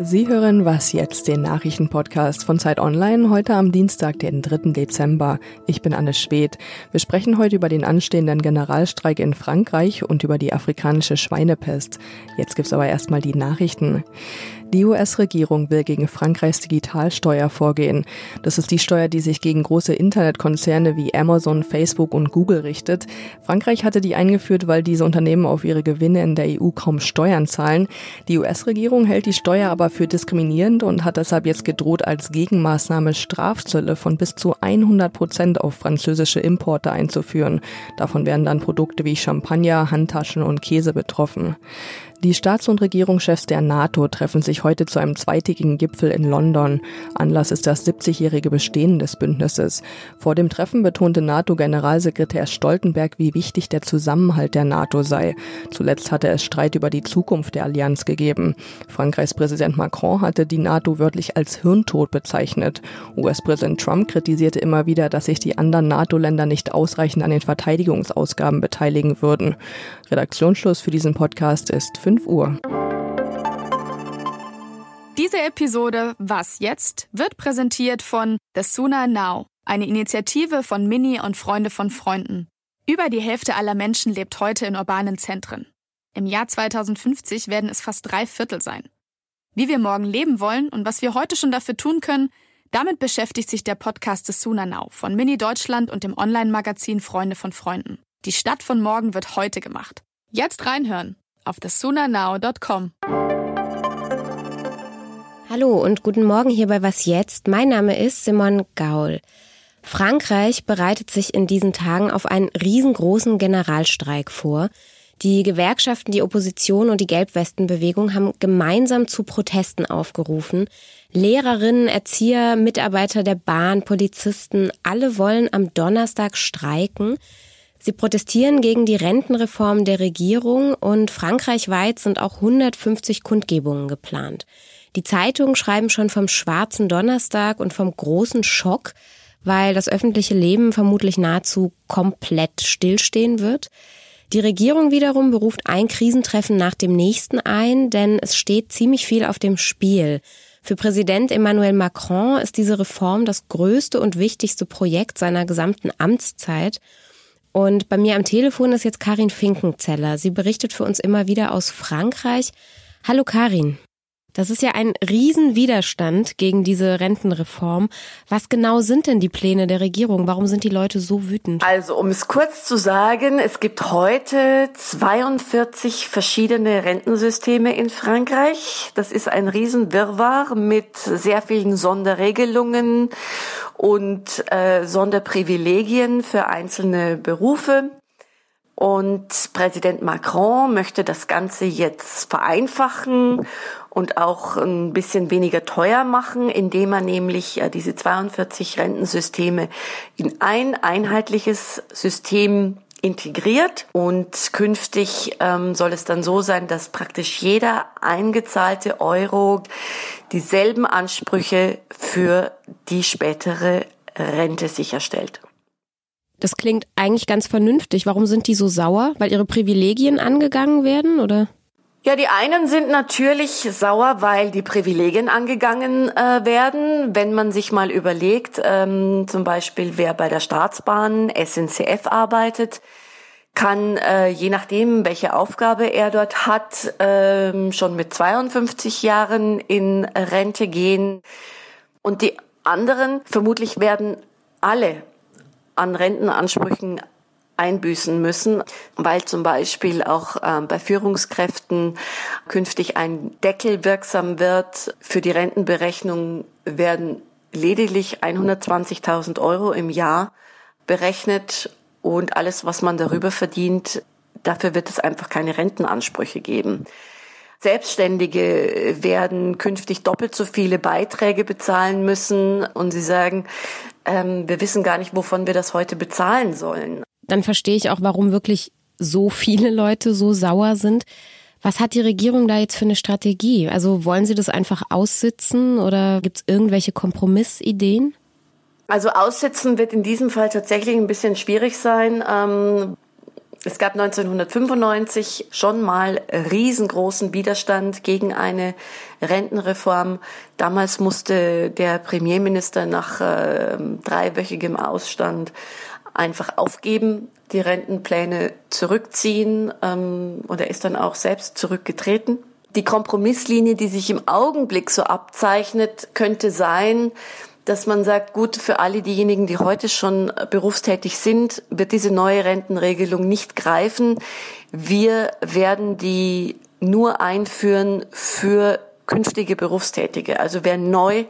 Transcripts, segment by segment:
Sie hören Was jetzt, den Nachrichtenpodcast von Zeit Online, heute am Dienstag, den 3. Dezember. Ich bin Anne Schwedt. Wir sprechen heute über den anstehenden Generalstreik in Frankreich und über die afrikanische Schweinepest. Jetzt gibt's aber erstmal die Nachrichten. Die US-Regierung will gegen Frankreichs Digitalsteuer vorgehen. Das ist die Steuer, die sich gegen große Internetkonzerne wie Amazon, Facebook und Google richtet. Frankreich hatte die eingeführt, weil diese Unternehmen auf ihre Gewinne in der EU kaum Steuern zahlen. Die US-Regierung hält die Steuer aber für diskriminierend und hat deshalb jetzt gedroht, als Gegenmaßnahme Strafzölle von bis zu 100 Prozent auf französische Importe einzuführen. Davon werden dann Produkte wie Champagner, Handtaschen und Käse betroffen. Die Staats- und Regierungschefs der NATO treffen sich heute zu einem zweitägigen Gipfel in London. Anlass ist das 70-jährige Bestehen des Bündnisses. Vor dem Treffen betonte NATO-Generalsekretär Stoltenberg, wie wichtig der Zusammenhalt der NATO sei. Zuletzt hatte es Streit über die Zukunft der Allianz gegeben. Frankreichs Präsident Macron hatte die NATO wörtlich als Hirntod bezeichnet. US-Präsident Trump kritisierte immer wieder, dass sich die anderen NATO-Länder nicht ausreichend an den Verteidigungsausgaben beteiligen würden. Redaktionsschluss für diesen Podcast ist 5 Uhr. Diese Episode Was jetzt wird präsentiert von The Sooner Now, eine Initiative von Mini und Freunde von Freunden. Über die Hälfte aller Menschen lebt heute in urbanen Zentren. Im Jahr 2050 werden es fast drei Viertel sein. Wie wir morgen leben wollen und was wir heute schon dafür tun können, damit beschäftigt sich der Podcast The Sooner Now von Mini Deutschland und dem Online-Magazin Freunde von Freunden. Die Stadt von morgen wird heute gemacht. Jetzt reinhören auf thesunanow.com. Hallo und guten Morgen hier bei Was Jetzt. Mein Name ist Simon Gaul. Frankreich bereitet sich in diesen Tagen auf einen riesengroßen Generalstreik vor. Die Gewerkschaften, die Opposition und die Gelbwestenbewegung haben gemeinsam zu Protesten aufgerufen. Lehrerinnen, Erzieher, Mitarbeiter der Bahn, Polizisten, alle wollen am Donnerstag streiken. Sie protestieren gegen die Rentenreform der Regierung und frankreichweit sind auch 150 Kundgebungen geplant. Die Zeitungen schreiben schon vom schwarzen Donnerstag und vom großen Schock, weil das öffentliche Leben vermutlich nahezu komplett stillstehen wird. Die Regierung wiederum beruft ein Krisentreffen nach dem nächsten ein, denn es steht ziemlich viel auf dem Spiel. Für Präsident Emmanuel Macron ist diese Reform das größte und wichtigste Projekt seiner gesamten Amtszeit. Und bei mir am Telefon ist jetzt Karin Finkenzeller. Sie berichtet für uns immer wieder aus Frankreich. Hallo Karin. Das ist ja ein Riesenwiderstand gegen diese Rentenreform. Was genau sind denn die Pläne der Regierung? Warum sind die Leute so wütend? Also, um es kurz zu sagen, es gibt heute 42 verschiedene Rentensysteme in Frankreich. Das ist ein Riesenwirrwarr mit sehr vielen Sonderregelungen und äh, Sonderprivilegien für einzelne Berufe. Und Präsident Macron möchte das Ganze jetzt vereinfachen und auch ein bisschen weniger teuer machen, indem er nämlich äh, diese 42 Rentensysteme in ein einheitliches System integriert und künftig ähm, soll es dann so sein, dass praktisch jeder eingezahlte Euro dieselben Ansprüche für die spätere Rente sicherstellt. Das klingt eigentlich ganz vernünftig. Warum sind die so sauer? Weil ihre Privilegien angegangen werden, oder? Ja, die einen sind natürlich sauer, weil die Privilegien angegangen äh, werden. Wenn man sich mal überlegt, ähm, zum Beispiel wer bei der Staatsbahn SNCF arbeitet, kann äh, je nachdem, welche Aufgabe er dort hat, äh, schon mit 52 Jahren in Rente gehen. Und die anderen vermutlich werden alle an Rentenansprüchen einbüßen müssen, weil zum Beispiel auch äh, bei Führungskräften künftig ein Deckel wirksam wird. Für die Rentenberechnung werden lediglich 120.000 Euro im Jahr berechnet und alles, was man darüber verdient, dafür wird es einfach keine Rentenansprüche geben. Selbstständige werden künftig doppelt so viele Beiträge bezahlen müssen und sie sagen, ähm, wir wissen gar nicht, wovon wir das heute bezahlen sollen. Dann verstehe ich auch, warum wirklich so viele Leute so sauer sind. Was hat die Regierung da jetzt für eine Strategie? Also wollen Sie das einfach aussitzen oder gibt es irgendwelche Kompromissideen? Also aussitzen wird in diesem Fall tatsächlich ein bisschen schwierig sein. Ähm, Es gab 1995 schon mal riesengroßen Widerstand gegen eine Rentenreform. Damals musste der Premierminister nach äh, dreiwöchigem Ausstand einfach aufgeben, die Rentenpläne zurückziehen ähm, und er ist dann auch selbst zurückgetreten. Die Kompromisslinie, die sich im Augenblick so abzeichnet, könnte sein, dass man sagt, gut, für alle diejenigen, die heute schon berufstätig sind, wird diese neue Rentenregelung nicht greifen. Wir werden die nur einführen für künftige Berufstätige. Also wer neu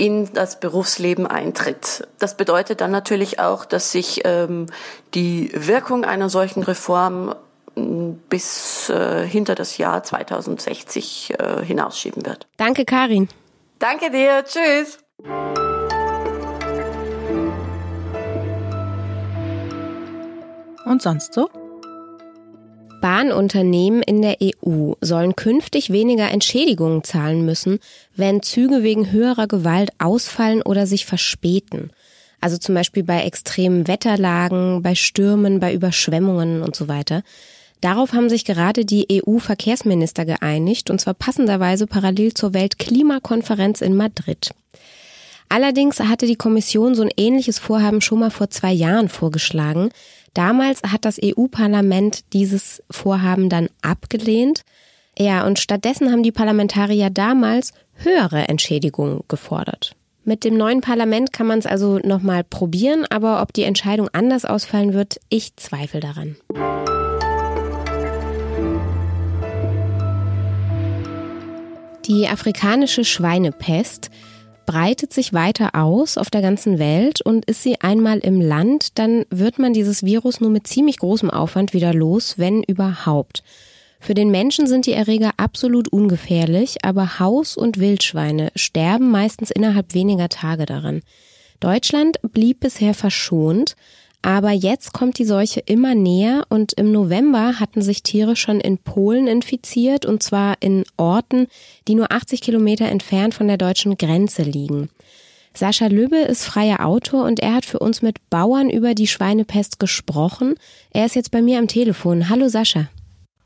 in das Berufsleben eintritt. Das bedeutet dann natürlich auch, dass sich ähm, die Wirkung einer solchen Reform bis äh, hinter das Jahr 2060 äh, hinausschieben wird. Danke, Karin. Danke dir. Tschüss. Und sonst so? Bahnunternehmen in der EU sollen künftig weniger Entschädigungen zahlen müssen, wenn Züge wegen höherer Gewalt ausfallen oder sich verspäten. Also zum Beispiel bei extremen Wetterlagen, bei Stürmen, bei Überschwemmungen und so weiter. Darauf haben sich gerade die EU-Verkehrsminister geeinigt, und zwar passenderweise parallel zur Weltklimakonferenz in Madrid. Allerdings hatte die Kommission so ein ähnliches Vorhaben schon mal vor zwei Jahren vorgeschlagen. Damals hat das EU-Parlament dieses Vorhaben dann abgelehnt. Ja, und stattdessen haben die Parlamentarier damals höhere Entschädigungen gefordert. Mit dem neuen Parlament kann man es also nochmal probieren, aber ob die Entscheidung anders ausfallen wird, ich zweifle daran. Die afrikanische Schweinepest breitet sich weiter aus auf der ganzen Welt und ist sie einmal im Land, dann wird man dieses Virus nur mit ziemlich großem Aufwand wieder los, wenn überhaupt. Für den Menschen sind die Erreger absolut ungefährlich, aber Haus- und Wildschweine sterben meistens innerhalb weniger Tage daran. Deutschland blieb bisher verschont, aber jetzt kommt die Seuche immer näher und im November hatten sich Tiere schon in Polen infiziert und zwar in Orten, die nur 80 Kilometer entfernt von der deutschen Grenze liegen. Sascha Lübbe ist freier Autor und er hat für uns mit Bauern über die Schweinepest gesprochen. Er ist jetzt bei mir am Telefon. Hallo Sascha.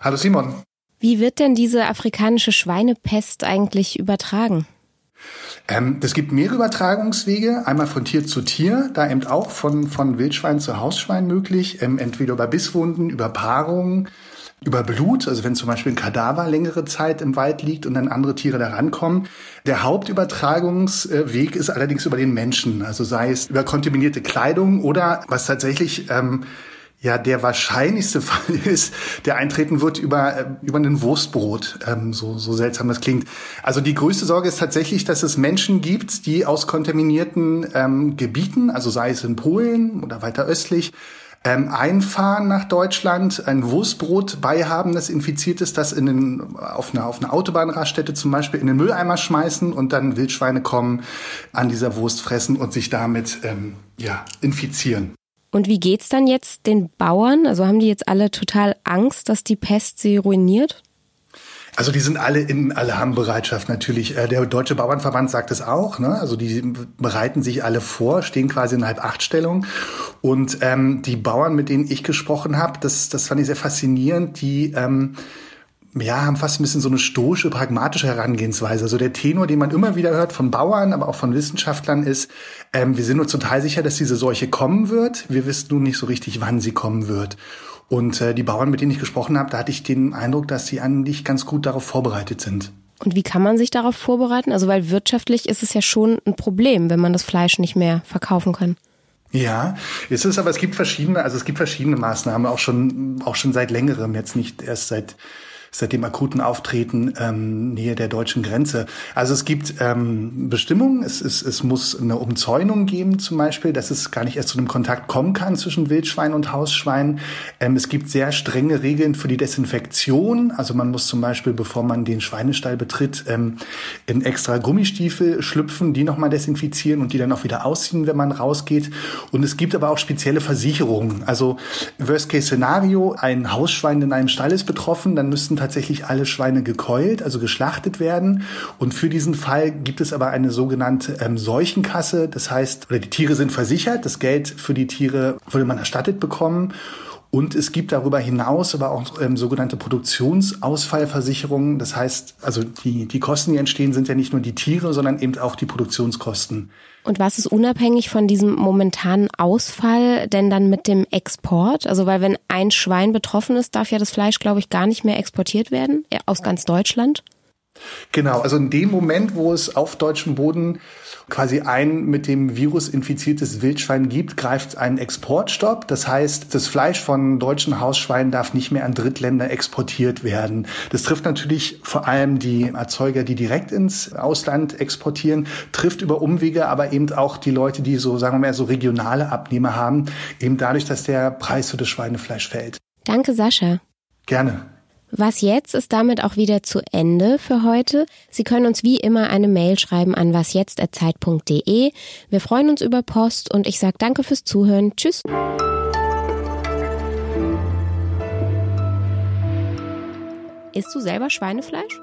Hallo Simon. Wie wird denn diese afrikanische Schweinepest eigentlich übertragen? Ähm, es gibt mehrere Übertragungswege, einmal von Tier zu Tier, da eben auch von, von Wildschwein zu Hausschwein möglich, ähm, entweder über Bisswunden, über Paarungen, über Blut, also wenn zum Beispiel ein Kadaver längere Zeit im Wald liegt und dann andere Tiere da rankommen. Der Hauptübertragungsweg ist allerdings über den Menschen, also sei es über kontaminierte Kleidung oder was tatsächlich ähm, ja der wahrscheinlichste Fall ist, der eintreten wird über, äh, über ein Wurstbrot, ähm, so, so seltsam das klingt. Also die größte Sorge ist tatsächlich, dass es Menschen gibt, die aus kontaminierten ähm, Gebieten, also sei es in Polen oder weiter östlich, ähm, einfahren nach Deutschland, ein Wurstbrot beihaben, das infiziert ist, das in den, auf einer auf eine Autobahnraststätte zum Beispiel in den Mülleimer schmeißen und dann Wildschweine kommen, an dieser Wurst fressen und sich damit ähm, ja, infizieren. Und wie geht's dann jetzt den Bauern? Also haben die jetzt alle total Angst, dass die Pest sie ruiniert? Also die sind alle in Alarmbereitschaft natürlich. Äh, der Deutsche Bauernverband sagt es auch. Ne? Also die bereiten sich alle vor, stehen quasi in Halb-Acht-Stellung. Und ähm, die Bauern, mit denen ich gesprochen habe, das, das fand ich sehr faszinierend, die ähm, ja, haben fast ein bisschen so eine stoische, pragmatische Herangehensweise. Also der Tenor, den man immer wieder hört von Bauern, aber auch von Wissenschaftlern ist, ähm, wir sind uns total sicher, dass diese Seuche kommen wird. Wir wissen nun nicht so richtig, wann sie kommen wird. Und äh, die Bauern, mit denen ich gesprochen habe, da hatte ich den Eindruck, dass sie eigentlich ganz gut darauf vorbereitet sind. Und wie kann man sich darauf vorbereiten? Also weil wirtschaftlich ist es ja schon ein Problem, wenn man das Fleisch nicht mehr verkaufen kann. Ja, es ist aber, es gibt verschiedene, also es gibt verschiedene Maßnahmen, auch schon, auch schon seit längerem, jetzt nicht erst seit seit dem akuten Auftreten ähm, nähe der deutschen Grenze. Also es gibt ähm, Bestimmungen, es, es, es muss eine Umzäunung geben zum Beispiel, dass es gar nicht erst zu einem Kontakt kommen kann zwischen Wildschwein und Hausschwein. Ähm, es gibt sehr strenge Regeln für die Desinfektion. Also man muss zum Beispiel, bevor man den Schweinestall betritt, ähm, in extra Gummistiefel schlüpfen, die nochmal desinfizieren und die dann auch wieder ausziehen, wenn man rausgeht. Und es gibt aber auch spezielle Versicherungen. Also Worst-Case-Szenario, ein Hausschwein in einem Stall ist betroffen, dann müssten tatsächlich alle Schweine gekeult, also geschlachtet werden. Und für diesen Fall gibt es aber eine sogenannte ähm, Seuchenkasse. Das heißt, die Tiere sind versichert. Das Geld für die Tiere würde man erstattet bekommen. Und es gibt darüber hinaus aber auch ähm, sogenannte Produktionsausfallversicherungen. Das heißt, also die, die Kosten, die entstehen, sind ja nicht nur die Tiere, sondern eben auch die Produktionskosten. Und was ist unabhängig von diesem momentanen Ausfall denn dann mit dem Export? Also weil wenn ein Schwein betroffen ist, darf ja das Fleisch, glaube ich, gar nicht mehr exportiert werden aus ganz Deutschland. Genau, also in dem Moment, wo es auf deutschem Boden quasi ein mit dem Virus infiziertes Wildschwein gibt, greift ein Exportstopp. Das heißt, das Fleisch von deutschen Hausschweinen darf nicht mehr an Drittländer exportiert werden. Das trifft natürlich vor allem die Erzeuger, die direkt ins Ausland exportieren, trifft über Umwege aber eben auch die Leute, die so, sagen wir mal, so regionale Abnehmer haben, eben dadurch, dass der Preis für das Schweinefleisch fällt. Danke, Sascha. Gerne. Was jetzt ist damit auch wieder zu Ende für heute. Sie können uns wie immer eine Mail schreiben an wasjetzt@zeit.de. Wir freuen uns über Post und ich sage danke fürs Zuhören. Tschüss. Isst du selber Schweinefleisch?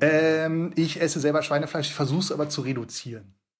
Ähm, ich esse selber Schweinefleisch, ich versuche es aber zu reduzieren.